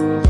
Thank you.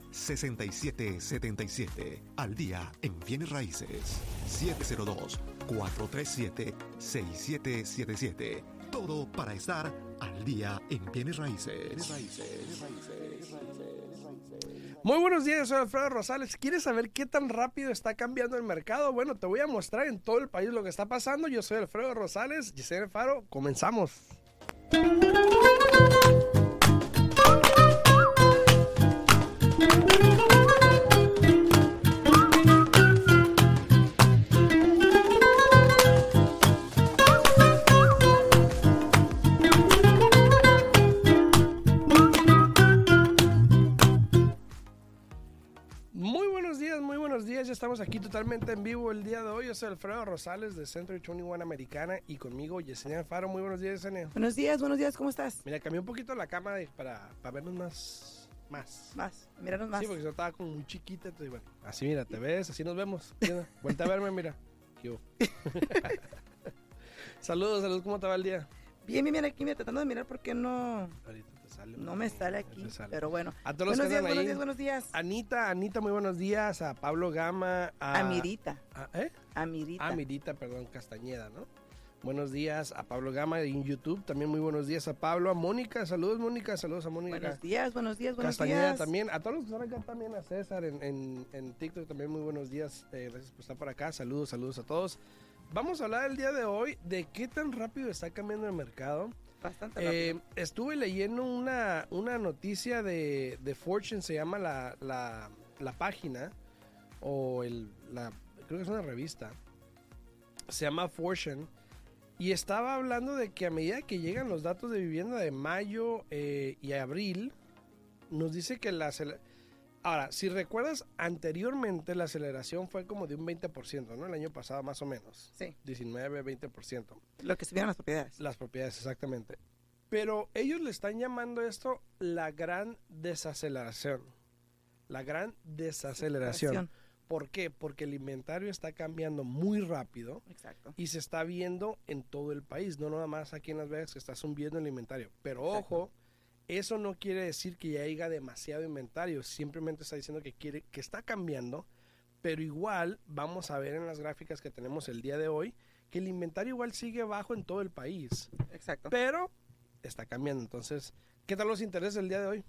702-437-6777. Al día en bienes raíces 702-437-6777. Todo para estar al día en bienes raíces. Muy buenos días, soy Alfredo Rosales. ¿Quieres saber qué tan rápido está cambiando el mercado? Bueno, te voy a mostrar en todo el país lo que está pasando. Yo soy Alfredo Rosales, Giselle Faro. Comenzamos. Estamos aquí totalmente en vivo el día de hoy. Yo soy Alfredo Rosales de Centro 21 Americana y conmigo Yesenia Faro. Muy buenos días, Yesenia. Buenos días, buenos días, ¿cómo estás? Mira, cambié un poquito la cámara para, para vernos más. Más. Más, más. Sí, porque yo estaba como muy chiquita. Entonces, bueno, así mira, te ves, así nos vemos. Mira, Vuelta a verme, mira. ¿Qué saludos, saludos, ¿cómo te va el día? Bien, bien, bien, aquí me tratando de mirar porque no, Ahorita sale. no me sale aquí, sale. pero bueno. A todos los Buenos que días, buenos días, buenos días. Anita, Anita, muy buenos días. A Pablo Gama. A, A Mirita, a- ¿Eh? a Mirita. A Mirita, perdón, Castañeda, ¿no? Buenos días a Pablo Gama en YouTube. También muy buenos días a Pablo. A Mónica, saludos Mónica, saludos a Mónica. Buenos días, buenos días, buenos Castañeda días. también. A todos los que están acá también, a César en, en, en TikTok también muy buenos días. Eh, gracias por estar por acá. Saludos, saludos a todos. Vamos a hablar el día de hoy de qué tan rápido está cambiando el mercado. Bastante Eh, rápido. estuve leyendo una, una noticia de, de Fortune, se llama la, la, la página, o el, la, creo que es una revista, se llama Fortune, y estaba hablando de que a medida que llegan los datos de vivienda de mayo eh, y abril, nos dice que la... Ahora, si recuerdas, anteriormente la aceleración fue como de un 20%, ¿no? El año pasado más o menos. Sí, 19, 20%. lo que subieron las propiedades. Las propiedades, exactamente. Pero ellos le están llamando esto la gran desaceleración. La gran desaceleración. ¿Por qué? Porque el inventario está cambiando muy rápido Exacto. y se está viendo en todo el país, no nada más aquí en Las Vegas que está subiendo el inventario. Pero Exacto. ojo, eso no quiere decir que ya haya demasiado inventario, simplemente está diciendo que quiere que está cambiando, pero igual vamos a ver en las gráficas que tenemos el día de hoy que el inventario igual sigue bajo en todo el país Exacto. pero está cambiando. Entonces, ¿qué tal los intereses el día de hoy?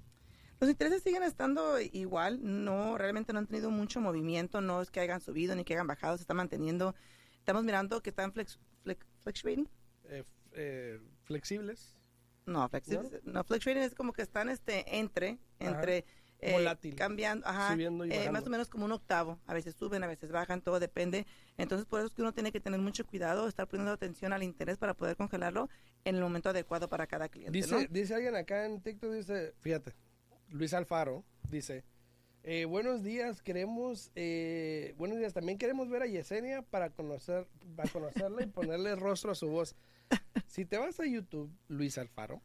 Los intereses siguen estando igual, no, realmente no han tenido mucho movimiento, no es que hayan subido ni que hayan bajado, se está manteniendo. Estamos mirando que están flex, flex, fluctuating. Eh, eh, flexibles. No, flex, no, fluctuating es como que están este entre, Ajá. entre eh, Volátil. cambiando, ajá, Subiendo y eh, más o menos como un octavo. A veces suben, a veces bajan, todo depende. Entonces, por eso es que uno tiene que tener mucho cuidado, estar poniendo atención al interés para poder congelarlo en el momento adecuado para cada cliente. Dice, ¿no? dice alguien acá en TikTok, dice, fíjate, Luis Alfaro, dice, eh, buenos días, queremos, eh, buenos días, también queremos ver a Yesenia para conocer, para conocerla y ponerle rostro a su voz. Si te vas a YouTube, Luis Alfaro,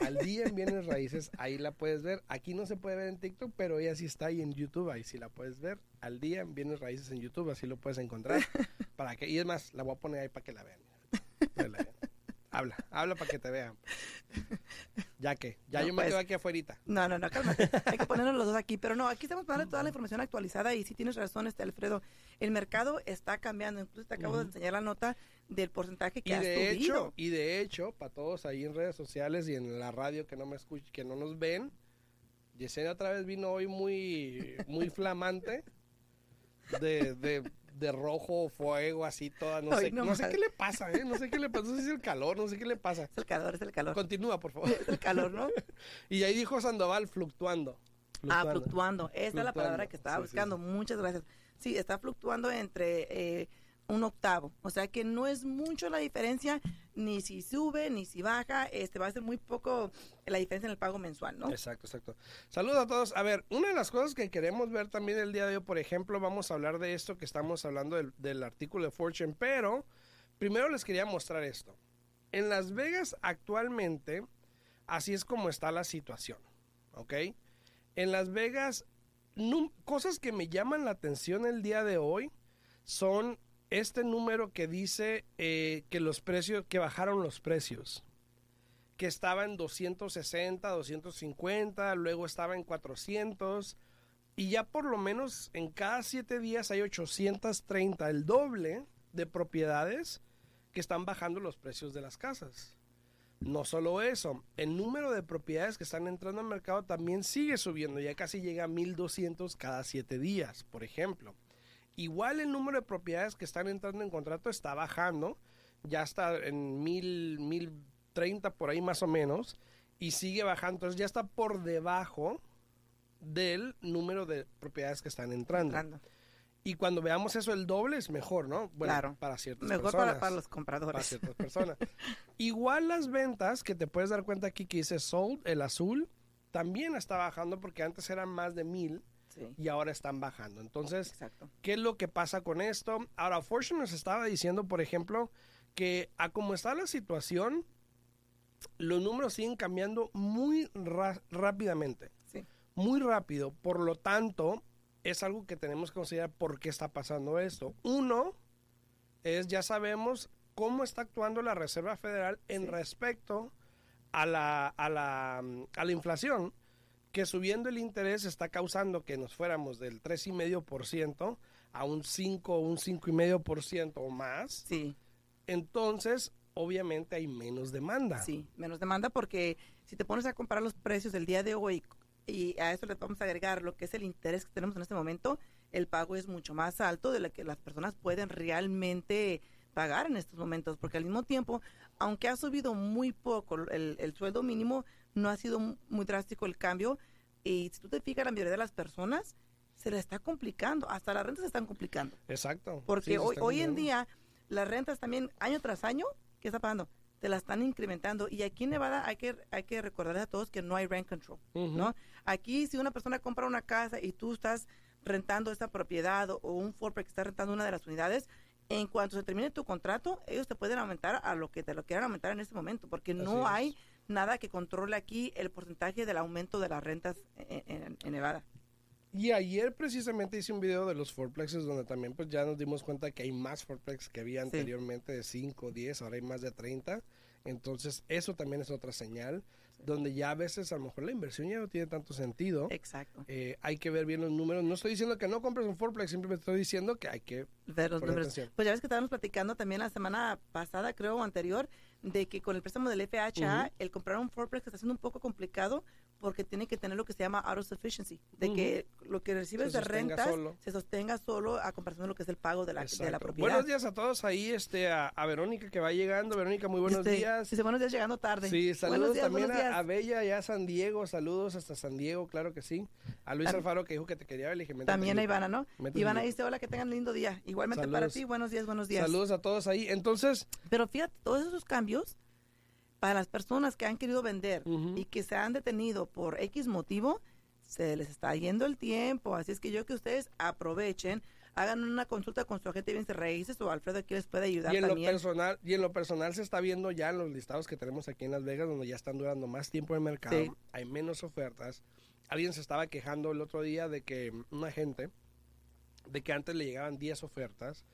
al día en bienes raíces, ahí la puedes ver. Aquí no se puede ver en TikTok, pero ella sí está ahí en YouTube, ahí sí la puedes ver. Al día en bienes raíces en YouTube, así lo puedes encontrar. Para que, y es más, la voy a poner ahí la vean. Para que la vean. Habla, habla para que te vean. Ya que, ya No, yo me pues. quedo aquí afuera. No, no, no, cálmate. Hay que ponernos los dos aquí. Pero no, aquí estamos dando toda la información actualizada y sí tienes razón, este Alfredo. El mercado está cambiando. Incluso te acabo de enseñar la nota del porcentaje que Y ha de subido. hecho, y de hecho, para todos ahí en redes sociales y en la radio que no me escuchan, que no nos ven, Yesenia otra vez vino hoy muy, muy flamante, de, de, de rojo fuego, así toda, no Ay, sé, no no sé qué le pasa, ¿eh? No sé qué le pasa, no sé si es el calor, no sé qué le pasa. Es el calor, es el calor. Continúa, por favor. Es el calor, ¿no? Y ahí dijo Sandoval, fluctuando. Ah, fluctuando. Esa es la palabra que estaba Sí, sí, buscando. Muchas gracias. Sí, está fluctuando entre eh, un octavo. O sea que no es mucho la diferencia, ni si sube, ni si baja. Este va a ser muy poco la diferencia en el pago mensual, ¿no? Exacto, exacto. Saludos a todos. A ver, una de las cosas que queremos ver también el día de hoy, por ejemplo, vamos a hablar de esto que estamos hablando del, artículo de Fortune, pero primero les quería mostrar esto. En Las Vegas actualmente, así es como está la situación, ¿ok? En Las Vegas, cosas que me llaman la atención el día de hoy son este número que dice eh, que los precios, que bajaron los precios que estaba en 260, 250, luego estaba en 400 y ya por lo menos en cada siete días hay 830, el doble de propiedades que están bajando los precios de las casas. No solo eso, el número de propiedades que están entrando al mercado también sigue subiendo, ya casi llega a 1200 cada siete días, por ejemplo. Igual el número de propiedades que están entrando en contrato está bajando, ya está en 1000, 1030 por ahí más o menos, y sigue bajando, entonces ya está por debajo del número de propiedades que están entrando. Entrando. Y cuando veamos eso, el doble es mejor, ¿no? Bueno, Claro. para ciertas Mejor personas para, para los para compradores. ciertas personas. Igual las ventas, que te puedes dar cuenta aquí que dice sold, el azul, también está bajando porque antes eran más de mil Sí, y ahora están bajando. Entonces, exacto. ¿qué es lo que pasa con esto? Ahora, Fortune nos estaba diciendo, por ejemplo, que a como está la situación, los números siguen cambiando muy rápidamente Sí. muy rápido. Por lo tanto, es algo que tenemos que considerar por qué está pasando esto. Uno es, ya sabemos cómo está actuando la Reserva Federal en Sí. respecto a la, a, la, a la inflación, que subiendo el interés está causando que nos fuéramos del 3,5% a un 5 un 5,5% o más. Sí, Entonces, obviamente hay menos demanda. sí, menos demanda porque si te pones a comparar los precios del día de hoy y a eso le vamos a agregar lo que es el interés que tenemos en este momento, el pago es mucho más alto de lo que las personas pueden realmente pagar en estos momentos, porque al mismo tiempo, aunque ha subido muy poco el, el sueldo mínimo, no ha sido mu- muy drástico el cambio y si tú te fijas, la mayoría de las personas se le está complicando, hasta las rentas se están complicando. Exacto. Porque Sí, hoy, hoy en día las rentas también año tras año, ¿qué está pasando? Te la están incrementando. Y aquí en Nevada hay que, hay que recordarles a todos que no hay rent control. ¿no? Aquí si una persona compra una casa y tú estás rentando esta propiedad o, o un Forplex que está rentando una de las unidades, en cuanto se termine tu contrato, ellos te pueden aumentar a lo que te lo quieran aumentar en este momento, porque Así no es. Nada que controle aquí el porcentaje del aumento de las rentas en, en- en Nevada. Y ayer precisamente hice un video de los fourplexes donde también pues ya nos dimos cuenta que hay más fourplex que había anteriormente de 5, 10, ahora hay más de 30. Entonces eso también es otra señal donde ya a veces a lo mejor la inversión ya no tiene tanto sentido. Exacto. Eh, hay que ver bien los números. No estoy diciendo que no compres un fourplex, simplemente estoy diciendo que hay que... ver los números. atención. Pues ya ves que estábamos platicando también la semana pasada, creo, o anterior, de que con el préstamo del FHA, el comprar un fourplex está siendo un poco complicado porque tiene que tener lo que se llama autosufficiency, de que lo que recibes de rentas solo. se sostenga solo a comparación de lo que es el pago de la, de la propiedad. Buenos días a todos ahí, este, a, a Verónica que va llegando. Verónica, muy buenos Este, días. Dice, buenos días llegando tarde. Sí, saludos días, también a, Bella allá a San Diego, saludos hasta San Diego, claro que sí. A Luis Alfaro que dijo que te quería ver, le dije, métete También a. Ivana, ¿no? Ivana dice, hola, que tengan lindo día. Igualmente para ti, buenos días, buenos días. Saludos a todos ahí. Entonces, Pero fíjate, todos esos cambios para las personas que han querido vender y que se han detenido por X motivo, se les está yendo el tiempo. Así es que yo que ustedes aprovechen, hagan una consulta con su agente de bienes y raíces o Alfredo aquí les puede ayudar y en lo personal, y en lo personal se está viendo ya en los listados que tenemos aquí en Las Vegas, donde ya están durando más tiempo en el mercado, Sí. hay menos ofertas. Alguien se estaba quejando el otro día de que una gente, de que antes le llegaban 10 ofertas,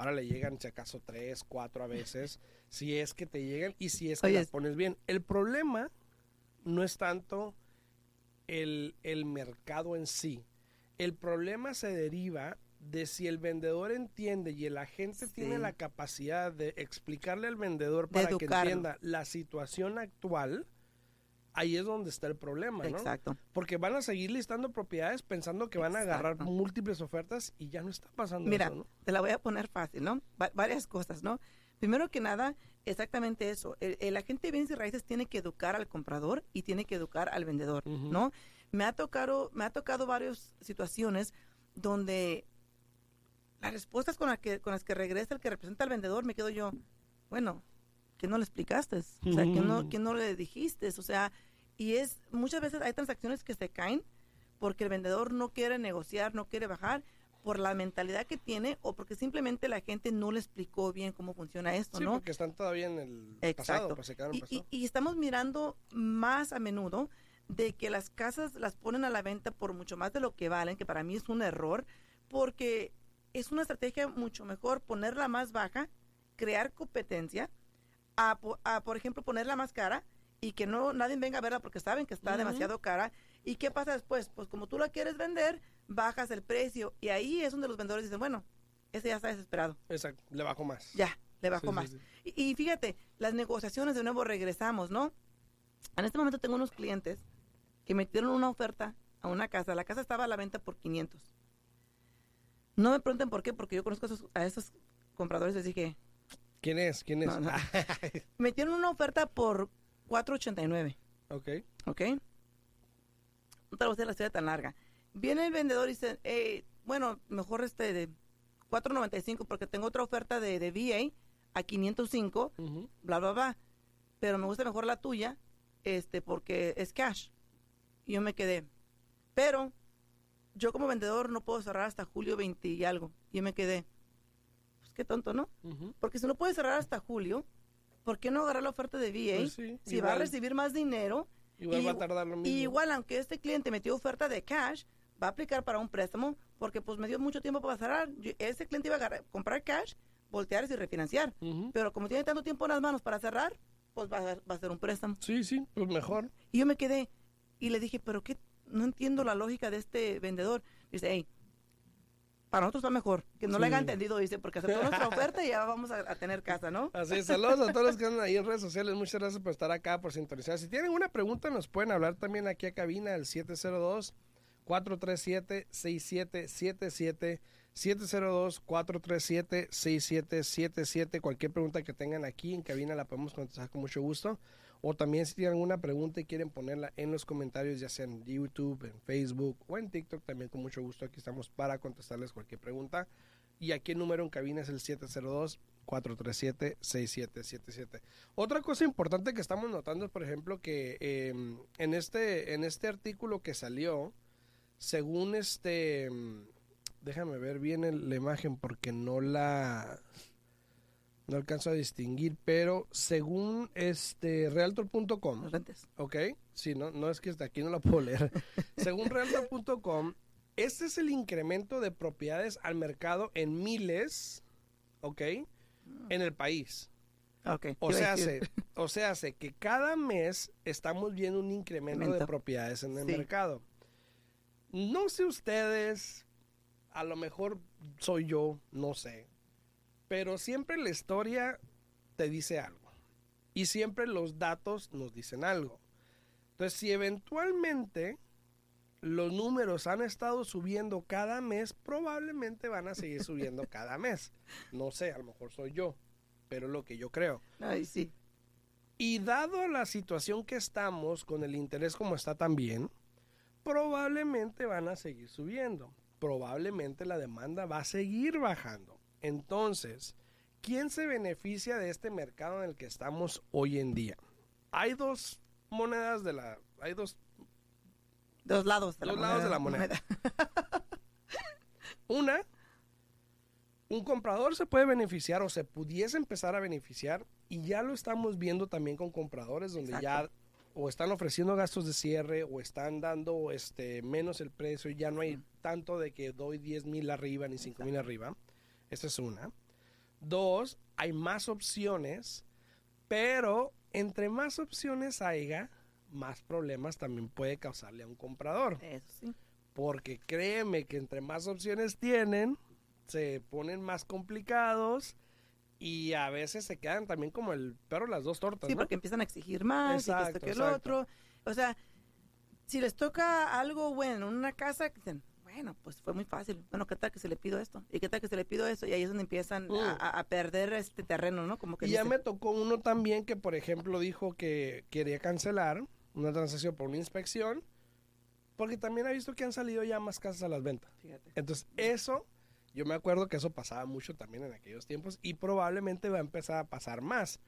ahora le llegan si acaso 3, 4 a veces, si es que te llegan y si es que Oye, las pones bien. El problema no es tanto el, el mercado en sí. El problema se deriva de si el vendedor entiende y el agente tiene la capacidad de explicarle al vendedor De para que entienda la situación actual, ahí es donde está el problema, ¿no? Exacto. Porque van a seguir listando propiedades pensando que van a agarrar múltiples ofertas y ya no está pasando Mira, eso, ¿no? te la voy a poner fácil, ¿no? Va- varias cosas, ¿no? Primero que nada, exactamente eso. El, el agente de bienes y raíces tiene que educar al comprador y tiene que educar al vendedor. ¿no? Me ha tocado, me ha tocado varias situaciones donde las respuestas con, la que, con las que regresa el que representa al vendedor, me quedo yo, bueno, que no le explicaste, o sea, que no, que no le dijiste, o sea, y es, muchas veces hay transacciones que se caen porque el vendedor no quiere negociar, no quiere bajar por la mentalidad que tiene o porque simplemente la gente no le explicó bien cómo funciona esto, Sí, ¿no? porque están todavía en el Exacto. pasado, pues se Y, pasado. y- y estamos mirando más a menudo de que las casas las ponen a la venta por mucho más de lo que valen, que para mí es un error, porque es una estrategia mucho mejor ponerla más baja, crear competencia, a, po- a, por ejemplo, ponerla más cara y que no nadie venga a verla porque saben que está demasiado cara. ¿Y qué pasa después? Pues como tú la quieres vender, bajas el precio y ahí es donde los vendedores dicen, bueno, ese ya está desesperado, Exacto, le bajo más. ya, le bajo Sí, sí, más. sí. Y, y fíjate, las negociaciones de nuevo regresamos, ¿no? En este momento tengo unos clientes que metieron una oferta a una casa. La casa estaba a la venta por 500. No me pregunten por qué, porque yo conozco a esos, a esos compradores. Les dije, ¿Quién es? ¿Quién es? No, no. metieron una oferta por 489, ok. ¿ok? No te la historia tan larga. Viene el vendedor y dice, "Eh, bueno, mejor este de 495 porque tengo otra oferta de, de VA a 505 Ujú. bla, bla, bla. Pero me gusta mejor la tuya, este, porque es cash. Y yo me quedé. Pero yo como vendedor no puedo cerrar hasta julio 20 y algo. Y yo me quedé. Qué tonto, ¿no? Ujú. Porque si no puede cerrar hasta julio, ¿por qué no agarrar la oferta de VA? Pues sí, si va a recibir más dinero. Igual y- va a tardar lo mismo. Y igual, aunque este cliente metió oferta de cash, va a aplicar para un préstamo porque pues me dio mucho tiempo para cerrar. Yo- ese cliente iba a agarrar- comprar cash, voltearse y refinanciar. Ujú. Pero como tiene tanto tiempo en las manos para cerrar, pues va a, va a ser un préstamo. Sí, sí, pues mejor. Y yo me quedé y le dije, pero qué, no entiendo la lógica de este vendedor. Dice, hey, para nosotros está mejor. Que no Sí. le haya entendido, dice, porque aceptó nuestra oferta y ya vamos a, a tener casa, ¿no? Así es, saludos a todos los que andan ahí en redes sociales. Muchas gracias por estar acá, por sintonizar. Si tienen una pregunta, nos pueden hablar también aquí a cabina, al 702-437-6777. 702-437-6777. Cualquier pregunta que tengan aquí en cabina la podemos contestar con mucho gusto. O también si tienen alguna pregunta y quieren ponerla en los comentarios, ya sea en YouTube, en Facebook o en TikTok, también con mucho gusto aquí estamos para contestarles cualquier pregunta. Y aquí el número en cabina es el 702-437-6777. Otra cosa importante que estamos notando es, por ejemplo, que eh, en, este, en este artículo que salió, según este... mm, Déjame ver bien la imagen porque no la... No alcanzo a distinguir, pero según este realtor.com. ¿ok? Sí, no, no es que hasta aquí no la puedo leer. Según Realtor.com, este es el incremento de propiedades al mercado en miles, ¿ok? En el país. Ok. O sea, se, o sea, se que cada mes estamos viendo un incremento de propiedades en el Sí. mercado. No sé ustedes, a lo mejor soy yo, no sé. Pero siempre la historia te dice algo. Y siempre los datos nos dicen algo. Entonces, si eventualmente los números han estado subiendo cada mes, probablemente van a seguir subiendo cada mes. No sé, a lo mejor soy yo, pero es lo que yo creo. Ay, sí. Y dado la situación que estamos, con el interés como está también, probablemente van a seguir subiendo. Probablemente la demanda va a seguir bajando. Entonces, ¿quién se beneficia de este mercado en el que estamos hoy en día? Hay dos monedas de la... Hay dos, Dos lados de Dos la lados moneda. de la moneda. Una, un comprador se puede beneficiar o se pudiese empezar a beneficiar y ya lo estamos viendo también con compradores donde ya o están ofreciendo gastos de cierre o están dando este menos el precio y ya no hay tanto de que doy 10 mil arriba ni 5 mil arriba. Esa es una. Dos, hay más opciones, pero entre más opciones haya, más problemas también puede causarle a un comprador. Eso sí. Porque créeme que entre más opciones tienen, se ponen más complicados y a veces se quedan también como el perro las dos tortas. Sí, ¿no? porque empiezan a exigir más, y que Exacto, esto, que el exacto. otro. O sea, si les toca algo bueno en una casa, dicen, bueno, pues fue muy fácil. Bueno, ¿qué tal que se le pido esto? ¿Y qué tal que se le pido eso? Y ahí es donde empiezan a, perder este terreno, ¿no? Como que Y ya me tocó uno también que, por ejemplo, dijo que quería cancelar una transacción por una inspección, porque también ha visto que han salido ya más casas a las ventas. Fíjate. Entonces, eso, yo me acuerdo que eso pasaba mucho también en aquellos tiempos y probablemente va a empezar a pasar más.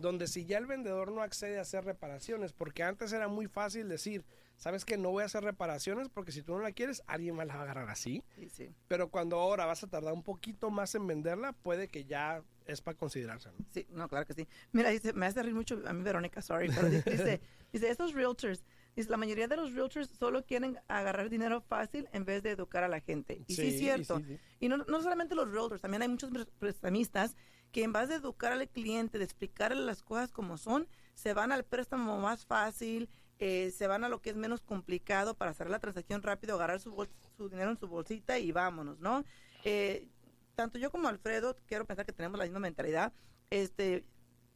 Donde si ya el vendedor no accede a hacer reparaciones, porque antes era muy fácil decir, sabes que no voy a hacer reparaciones porque si tú no la quieres, alguien más la va a agarrar así. Sí, sí. Pero cuando ahora vas a tardar un poquito más en venderla, puede que ya es para considerarse. ¿no? Sí, no, claro que sí. Mira, dice, me hace reír mucho a mí Verónica, sorry, pero di- dice, dice, estos realtors, dice, la mayoría de los realtors solo quieren agarrar dinero fácil en vez de educar a la gente. Y sí, es y cierto. sí. Y no, no solamente los realtors, también hay muchos pres- prestamistas que en vez de educar al cliente, de explicarle las cosas como son, se van al préstamo más fácil, eh, se van a lo que es menos complicado para hacer la transacción rápido, agarrar su, bol- su dinero en su bolsita y vámonos, ¿no? Eh, tanto yo como Alfredo, quiero pensar que tenemos la misma mentalidad. Este,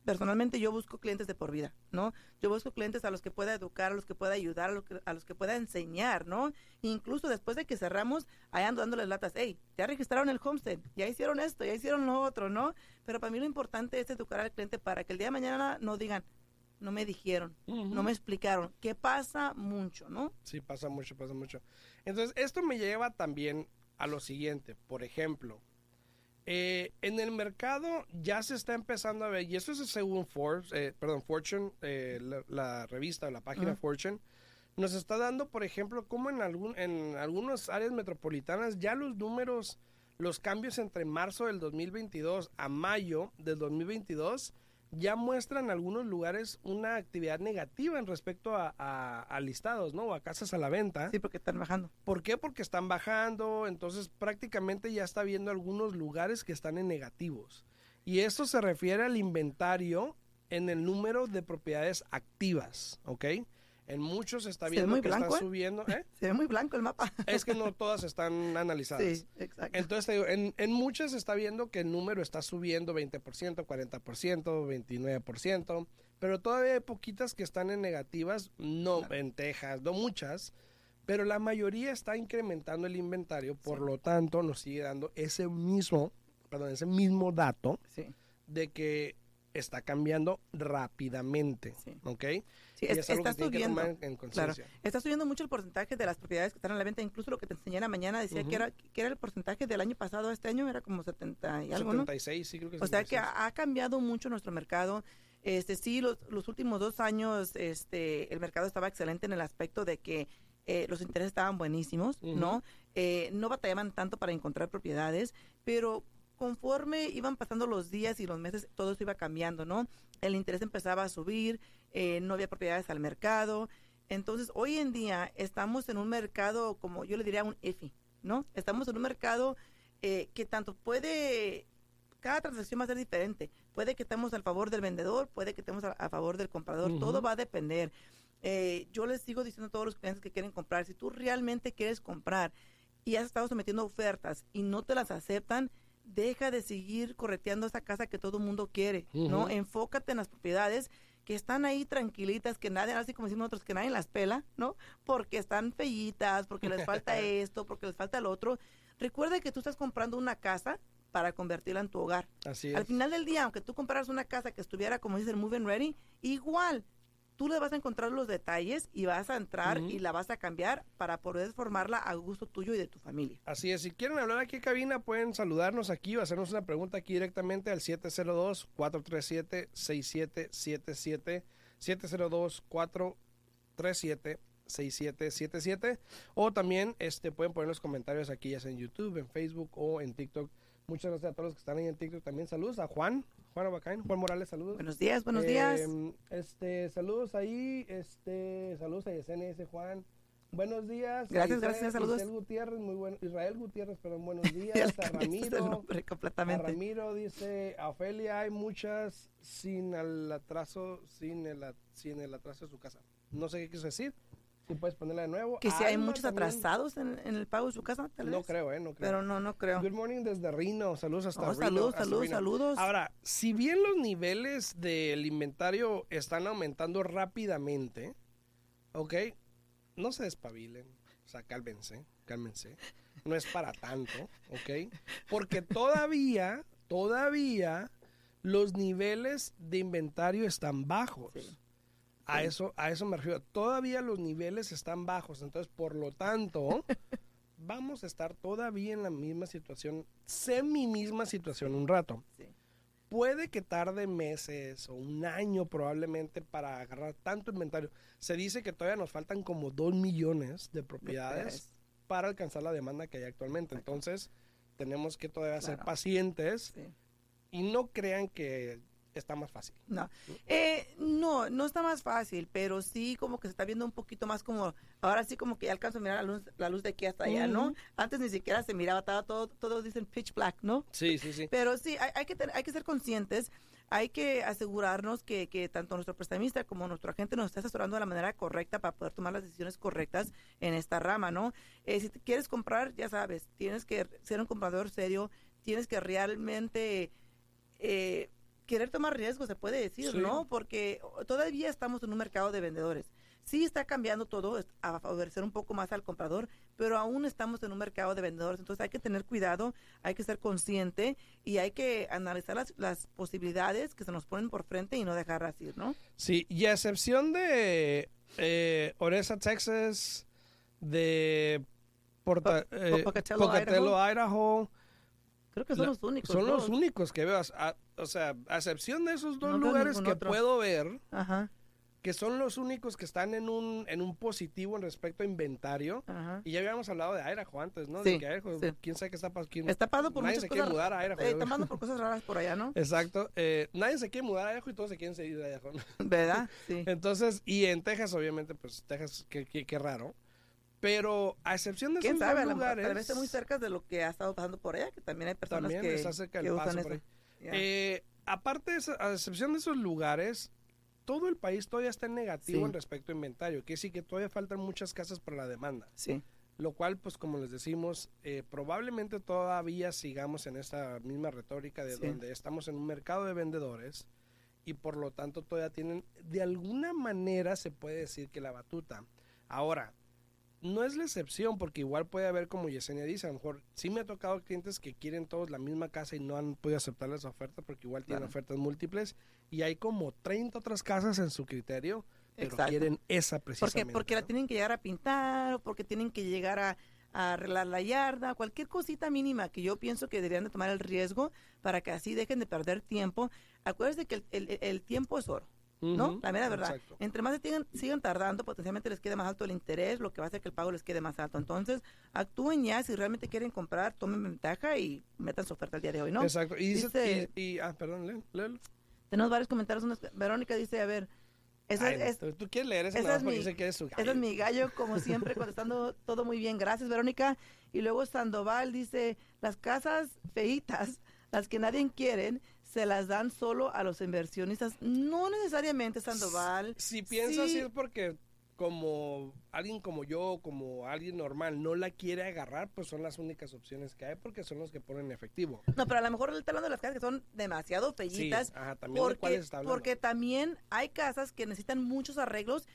personalmente yo busco clientes de por vida, ¿no? Yo busco clientes a los que pueda educar, a los que pueda ayudar, a los que, a los que pueda enseñar, ¿no? Incluso después de que cerramos, ahí ando dándoles latas, hey, ya registraron el homestead, ya hicieron esto, ya hicieron lo otro, ¿no? Pero para mí lo importante es educar al cliente para que el día de mañana no digan, no me dijeron, no me explicaron, que pasa mucho, ¿no? Sí, pasa mucho, pasa mucho. Entonces, esto me lleva también a lo siguiente. Por ejemplo, eh, en el mercado ya se está empezando a ver, y eso es según Forbes, eh, perdón, Fortune, eh, la, la revista, la página. Fortune, nos está dando, por ejemplo, como en, algún, en algunas áreas metropolitanas ya los números, los cambios entre marzo del 2022 a mayo del 2022 ya muestran algunos lugares una actividad negativa en respecto a, a- a listados, ¿no? O a casas a la venta. Sí, porque están bajando. ¿Por qué? Porque están bajando, entonces prácticamente ya está viendo algunos lugares que están en negativos. Y esto se refiere al inventario en el número de propiedades activas, ¿ok? En muchos está viendo muy que blanco, está ¿eh? subiendo, ¿eh? Se ve muy blanco el mapa. Es que no todas están analizadas. Sí, exacto. Entonces, te digo, en, en muchas está viendo que el número está subiendo 20%, 40%, 29%, pero todavía hay poquitas que están en negativas, no Claro. en Texas, no muchas, pero la mayoría está incrementando el inventario, por Sí. lo tanto nos sigue dando ese mismo, perdón, ese mismo dato Sí, de que está cambiando rápidamente, Sí. ¿ok? sí Y es- es algo está que que subiendo. tomar en- Claro. Está subiendo mucho el porcentaje de las propiedades que están a la venta. Incluso lo que te enseñé en la mañana decía que, era, que era el porcentaje del año pasado a este año, era como 70 y algo, ¿no? 76, sí creo que O sea que 76. ha, ha cambiado mucho nuestro mercado. Este sí, los, los últimos dos años, este, el mercado estaba excelente en el aspecto de que eh, los intereses estaban buenísimos. ¿no? Eh, no batallaban tanto para encontrar propiedades, pero conforme iban pasando los días y los meses, todo eso iba cambiando, ¿no? El interés empezaba a subir, eh, no había propiedades al mercado. Entonces, hoy en día estamos en un mercado, como yo le diría, un iffy, ¿no? Estamos en un mercado eh, que tanto puede cada transacción va a ser diferente. Puede que estemos al favor del vendedor, puede que estemos a, a favor del comprador. Todo va a depender. Eh, yo les sigo diciendo a todos los clientes que quieren comprar, si tú realmente quieres comprar y has estado sometiendo ofertas y no te las aceptan, deja de seguir correteando esa casa que todo el mundo quiere, ¿no? Enfócate en las propiedades que están ahí tranquilitas, que nadie, así como decimos nosotros, que nadie las pela, ¿no? Porque están fellitas, porque les falta esto, porque les falta lo otro. Recuerda que tú estás comprando una casa para convertirla en tu hogar. Así es. Al final del día, aunque tú compraras una casa que estuviera, como dicen, moving ready, igual tú le vas a encontrar los detalles y vas a entrar y la vas a cambiar para poder formarla a gusto tuyo y de tu familia. Así es, si quieren hablar aquí en cabina, pueden saludarnos aquí o hacernos una pregunta aquí directamente al 702-437-6777, 702-437-6777, o también este, pueden poner los comentarios aquí, ya sea en YouTube, en Facebook o en TikTok. Muchas gracias a todos los que están ahí en TikTok también. Saludos a Juan, Juan Abacain, Juan Morales, saludos. Buenos días, buenos días. Eh, Este, saludos ahí, este, saludos a ese Juan. Buenos días. Gracias, gracias, saludos. Isel Gutiérrez, muy bueno. Israel Gutiérrez, perdón, buenos días. a el Ramiro. nombre A completamente. Ramiro dice, a Ofelia hay muchas sin el atraso, sin el, sin el atraso de su casa. No sé qué quiso decir. Si puedes ponerla de nuevo. Que si hay Alma muchos también. atrasados en, en el pago de su casa, tal No vez. creo, eh, no creo. Pero no, no creo. Good morning desde Rino. Saludos hasta Oh, Reno, saludos, hasta saludos, saludos. Ahora, si bien los niveles del inventario están aumentando rápidamente, ¿ok? No se despabilen. O sea, cálmense, cálmense. No es para tanto, ¿ok? Porque todavía, todavía los niveles de inventario están bajos. Sí. A eso, a eso me refiero. Todavía los niveles están bajos. Entonces, por lo tanto, vamos a estar todavía en la misma situación, semi misma situación un rato. Sí. Puede que tarde meses o un año probablemente para agarrar tanto inventario. Se dice que todavía nos faltan como dos millones de propiedades para alcanzar la demanda que hay actualmente. Entonces, tenemos que todavía ser pacientes Sí. y no crean que está más fácil. No. Eh, no, no está más fácil, pero sí como que se está viendo un poquito más como, ahora sí como que ya alcanzo a mirar la luz, la luz de aquí hasta allá, ¿no? Antes ni siquiera se miraba, estaba todo, todos dicen pitch black, ¿no? Sí, sí, sí. Pero sí, hay, hay que, tener- hay que ser conscientes, hay que asegurarnos que, que tanto nuestro prestamista como nuestro agente nos esté asesorando de la manera correcta para poder tomar las decisiones correctas en esta rama, ¿no? Eh, si te quieres comprar, ya sabes, tienes que ser un comprador serio, tienes que realmente eh, querer tomar riesgos, se puede decir, Sí. ¿no? Porque todavía estamos en un mercado de vendedores. Sí está cambiando todo a favorecer un poco más al comprador, pero aún estamos en un mercado de vendedores. Entonces hay que tener cuidado, hay que ser consciente y hay que analizar las, las posibilidades que se nos ponen por frente y no dejarlas ir, ¿no? Sí, y a excepción de eh, Odessa, Texas, de Porta- Po- eh, Pocatello, Pocatello, Idaho, Creo que son La- los únicos. son los únicos que veo. A- o sea, a excepción de esos dos No lugares que otro. puedo ver, Ajá, que son los únicos que están en un, en un positivo en respecto a inventario. ajá. Y ya habíamos hablado de Idaho antes, ¿no? Sí, de que Idaho, sí. quién sabe qué está pasando. Está pasando por nadie muchas se quiere mudar a Idaho. eh, está pasando por cosas raras por allá, ¿no? Exacto. eh, nadie se quiere mudar a Idaho y todos se quieren seguir de Idaho. ¿no? ¿Verdad? Sí. Entonces, y en Texas, obviamente, pues Texas, qué, qué, qué raro. Pero a excepción de ¿Quién esos sabe? Dos lugares, tal vez muy cerca de lo que ha estado pasando por allá, que también hay personas también que, está cerca usan paso por ahí. Ya. Eh, aparte, a excepción de esos lugares, todo el país todavía está en negativo Sí. en respecto a inventario, que sí que todavía faltan muchas casas para la demanda. sí. Lo cual, pues como les decimos, eh, probablemente todavía sigamos en esta misma retórica de Sí. donde estamos en un mercado de vendedores y por lo tanto todavía tienen, de alguna manera se puede decir que la batuta. Ahora, no es la excepción porque igual puede haber, como Yesenia dice, a lo mejor sí me ha tocado clientes que quieren todos la misma casa y no han podido aceptar esa oferta porque igual tienen Claro. ofertas múltiples y hay como 30 otras casas en su criterio, pero Exacto. quieren esa Porque, precisamente. porque la ¿no? tienen que llegar a pintar, o porque tienen que llegar a, a arreglar la yarda, cualquier cosita mínima que yo pienso que deberían de tomar el riesgo para que así dejen de perder tiempo. Acuérdense que el, el- el tiempo es oro, ¿no? Ujú, La mera verdad. exacto. Entre más se sigan, sigan tardando, potencialmente les quede más alto el interés, lo que va a hacer que el pago les quede más alto. Entonces, actúen ya, si realmente quieren comprar, tomen ventaja y metan su oferta el día de hoy, ¿no? Exacto. Y dice, Dice- y, y- ah, perdón, léelo. Tenemos varios comentarios. unos- Verónica dice, a ver, esa Ay, es, tú- quieres leer ese esa es mi- que eres su Ese es gallo. mi gallo, como siempre, contestando todo muy bien. Gracias, Verónica. Y luego Sandoval dice, las casas feitas, las que nadie quieren, se las dan solo a los inversionistas. No necesariamente, Sandoval. Si piensas Sí. es porque como alguien como yo, como alguien normal, no la quiere agarrar, pues son las únicas opciones que hay porque son los que ponen efectivo. No, pero a lo mejor él está hablando de las casas que son demasiado fellitas. Sí, ajá, también porque, está también hay casas que necesitan muchos arreglos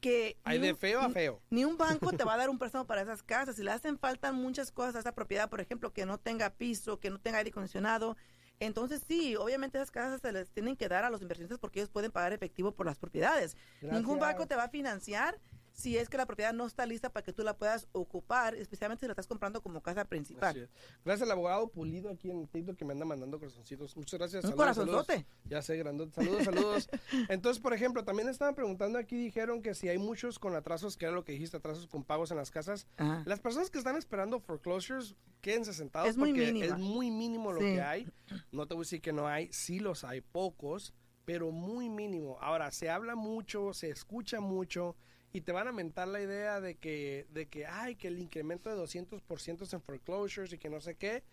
que Hay de un- feo a feo. Ni un banco te va a dar un préstamo para esas casas. Si le hacen falta muchas cosas a esa propiedad, por ejemplo, que no tenga piso, que no tenga aire acondicionado. Entonces, sí, obviamente esas casas se les tienen que dar a los inversionistas porque ellos pueden pagar efectivo por las propiedades. Ningún banco te va a financiar si es que la propiedad no está lista para que tú la puedas ocupar, especialmente si la estás comprando como casa principal. Gracias al abogado Pulido aquí en TikTok que me anda mandando corazoncitos. Muchas gracias. Un Saludos, saludos. corazonzote. Ya sé, grandote. Saludos, saludos. Entonces, por ejemplo, también estaban preguntando aquí, dijeron que si hay muchos con atrasos, que era lo que dijiste, atrasos con pagos en las casas. Ajá. Las personas que están esperando foreclosures, quédense sentados Es muy porque mínima. es muy mínimo lo Sí. que hay. No te voy a decir que no hay, sí los hay, pocos, pero muy mínimo. Ahora, se habla mucho, se escucha mucho y te van a mentar la idea de que, de que, ay, que el incremento de 200% en foreclosures y que no sé qué,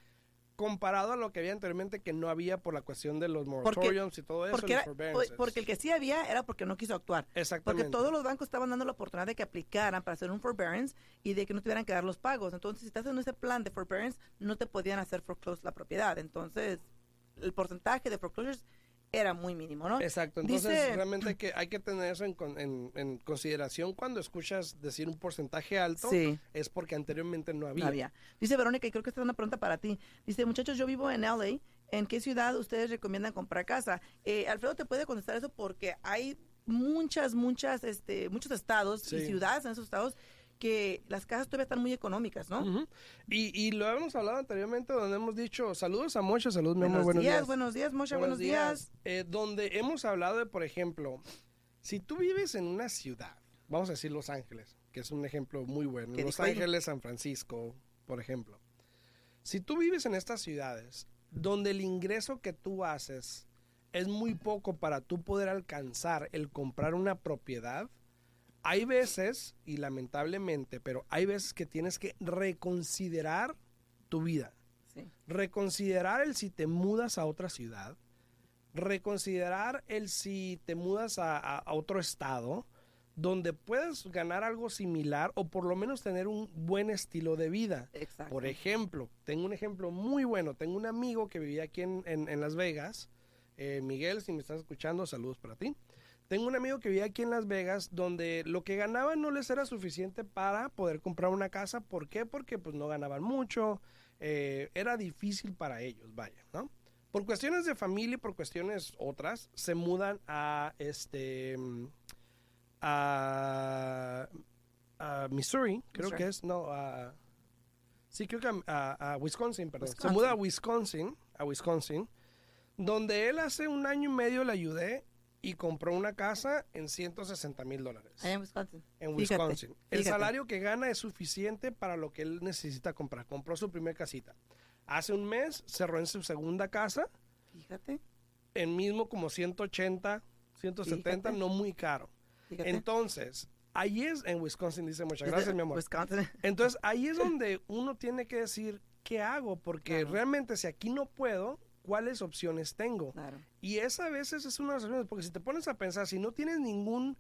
comparado a lo que había anteriormente que no había por la cuestión de los moratoriums y todo eso. Porque, era- porque el que sí había era porque no quiso actuar. Porque Exactamente. todos los bancos estaban dando la oportunidad de que aplicaran para hacer un forbearance y de que no tuvieran que dar los pagos. Entonces, si estás en ese plan de forbearance, no te podían hacer foreclose la propiedad. Entonces, el porcentaje de foreclosures era muy mínimo, ¿no? Exacto, entonces Dice- realmente hay que, hay que tener eso en, en- en consideración cuando escuchas decir un porcentaje alto, Sí. es porque anteriormente no había. No había. Dice Verónica, y creo que esta es una pregunta para ti. Dice, muchachos, yo vivo en LA. ¿En qué ciudad ustedes recomiendan comprar casa? Eh, Alfredo te puede contestar eso porque hay muchas, muchas, este, muchos estados Sí. y ciudades en esos estados que las casas todavía están muy económicas, ¿no? Y, y lo hemos hablado anteriormente donde hemos dicho, saludos a Mocha, saludos mi Buenos, buenos días, días. buenos días, Moshe, buenos, días. Eh, donde hemos hablado de, por ejemplo, si tú vives en una ciudad, vamos a decir Los Ángeles, que es un ejemplo muy bueno, ¿Qué Los? Ángeles, San Francisco, por ejemplo. Si tú vives en estas ciudades donde el ingreso que tú haces es muy poco para tú poder alcanzar el comprar una propiedad, hay veces, y lamentablemente, pero hay veces que tienes que reconsiderar tu vida Sí. reconsiderar el si te mudas a otra ciudad, reconsiderar el si te mudas a, a- a otro estado, donde puedas ganar algo similar o por lo menos tener un buen estilo de vida. Exacto. Por ejemplo, tengo un ejemplo muy bueno. Tengo un amigo que vivía aquí en, en- en Las Vegas. Eh, Miguel, si me estás escuchando, saludos para ti. Tengo un amigo que vivía aquí en Las Vegas donde lo que ganaban no les era suficiente para poder comprar una casa. ¿Por qué? Porque pues no ganaban mucho. eh, era difícil para ellos, vaya, ¿no? Por cuestiones de familia y por cuestiones otras, se mudan a este a, a Missouri, creo Missouri. que es, no, a, sí, creo que a, Wisconsin, perdón. Se muda a Wisconsin, a Wisconsin, donde él hace un año y medio le ayudé y compró una casa en 160 mil dólares en Wisconsin. en Fíjate, Wisconsin. El fíjate. salario que gana es suficiente para lo que él necesita comprar. Compró su primer casita. Hace un mes cerró en su segunda casa, Fíjate, en mismo como 180, 170, Fíjate. no muy caro. Entonces, ahí es en Wisconsin, dice muchas gracias, mi amor. Wisconsin. Entonces, ahí es donde uno tiene que decir, ¿qué hago? Porque Claro. realmente si aquí no puedo, ¿cuáles opciones tengo? Claro. Y esa a veces es una de las opciones, porque si te pones a pensar, si no tienes ningún,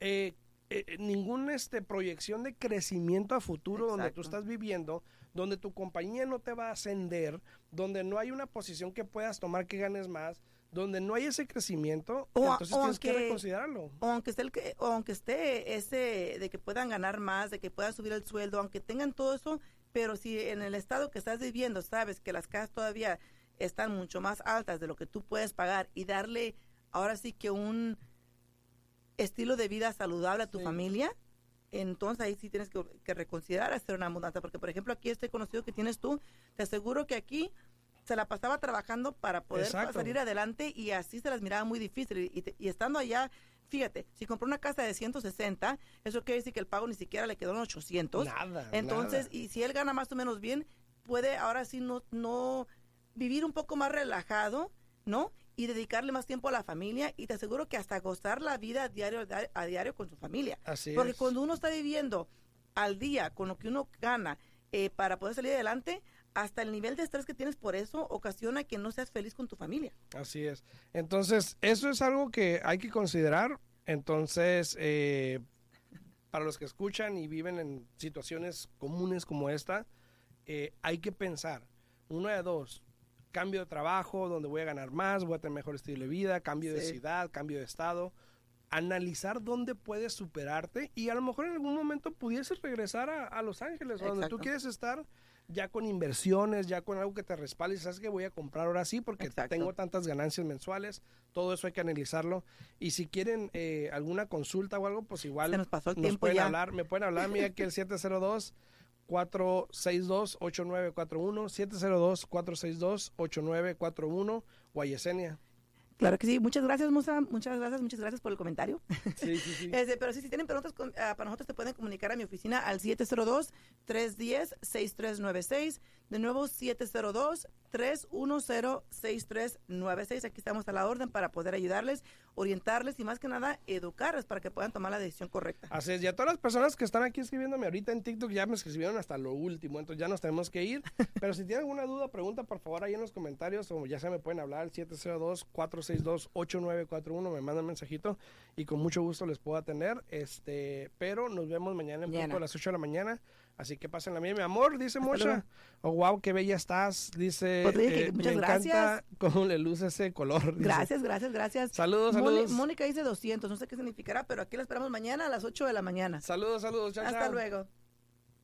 eh, eh, ningún este, proyección de crecimiento a futuro donde tú estás viviendo, donde tu compañía no te va a ascender, donde no hay una posición que puedas tomar que ganes más, donde no hay ese crecimiento, O- entonces o tienes que reconsiderarlo. o aunque esté el que, o aunque esté ese de que puedan ganar más, de que puedan subir el sueldo, aunque tengan todo eso, pero si en el estado que estás viviendo sabes que las casas todavía están mucho más altas de lo que tú puedes pagar y darle ahora sí que un estilo de vida saludable a tu Sí. familia, entonces ahí sí tienes que, que reconsiderar hacer una mudanza, porque por ejemplo aquí este conocido que tienes tú, te aseguro que aquí se la pasaba trabajando para poder Exacto. salir adelante y así se las miraba muy difícil. Y, te- y estando allá, fíjate, si compró una casa de 160, eso quiere decir que el pago ni siquiera le quedó en 800. Nada. Entonces, nada. y si él gana más o menos bien, puede ahora sí no, no vivir un poco más relajado, ¿no? Y dedicarle más tiempo a la familia y te aseguro que hasta gozar la vida a diario, a diario con su familia. Así Porque es. cuando uno está viviendo al día con lo que uno gana eh, para poder salir adelante, hasta el nivel de estrés que tienes por eso ocasiona que no seas feliz con tu familia. Así es. Entonces, eso es algo que hay que considerar. Entonces, eh, para los que escuchan y viven en situaciones comunes como esta, eh, hay que pensar, uno de dos, cambio de trabajo, donde voy a ganar más, voy a tener mejor estilo de vida, cambio de ciudad, cambio de estado, analizar dónde puedes superarte y a lo mejor en algún momento pudieses regresar a, a Los Ángeles, donde tú quieres estar ya con inversiones, ya con algo que te respalde, y sabes que voy a comprar ahora sí porque Exacto. tengo tantas ganancias mensuales, todo eso hay que analizarlo y si quieren eh, alguna consulta o algo, pues igual Se nos pasó el nos tiempo pueden ya. hablar, me pueden hablar, mira aquí el 702 462-8941, 702-462-8941 o a Yesenia. Claro que sí. Muchas gracias, Musa. Muchas gracias, muchas gracias por el comentario. Sí, sí, sí. Este, pero sí, si tienen preguntas con- ah, para nosotros, te pueden comunicar a mi oficina al 702-310-6396. De nuevo, 702-310-6396. Aquí estamos a la orden para poder ayudarles, orientarles y más que nada educarles para que puedan tomar la decisión correcta. Así es, y a todas las personas que están aquí escribiéndome ahorita en TikTok ya me escribieron hasta lo último, entonces ya nos tenemos que ir. Pero si tienen alguna duda, pregunta por favor ahí en los comentarios o ya se me pueden hablar al 702-462-8941, me mandan mensajito y con mucho gusto les puedo atender. Este, pero nos vemos mañana en punto a las 8 de la mañana. Así que pasen la mía, mi amor, dice Mocha. Oh, wow, qué bella estás, dice. Pues dije que eh, muchas me encanta gracias. cómo le luce ese color. dice. Gracias, gracias, gracias. Saludos, saludos. Mónica dice 200, no sé qué significará, pero aquí la esperamos mañana a las 8 de la mañana. Saludos, saludos, chao, Hasta chao. luego.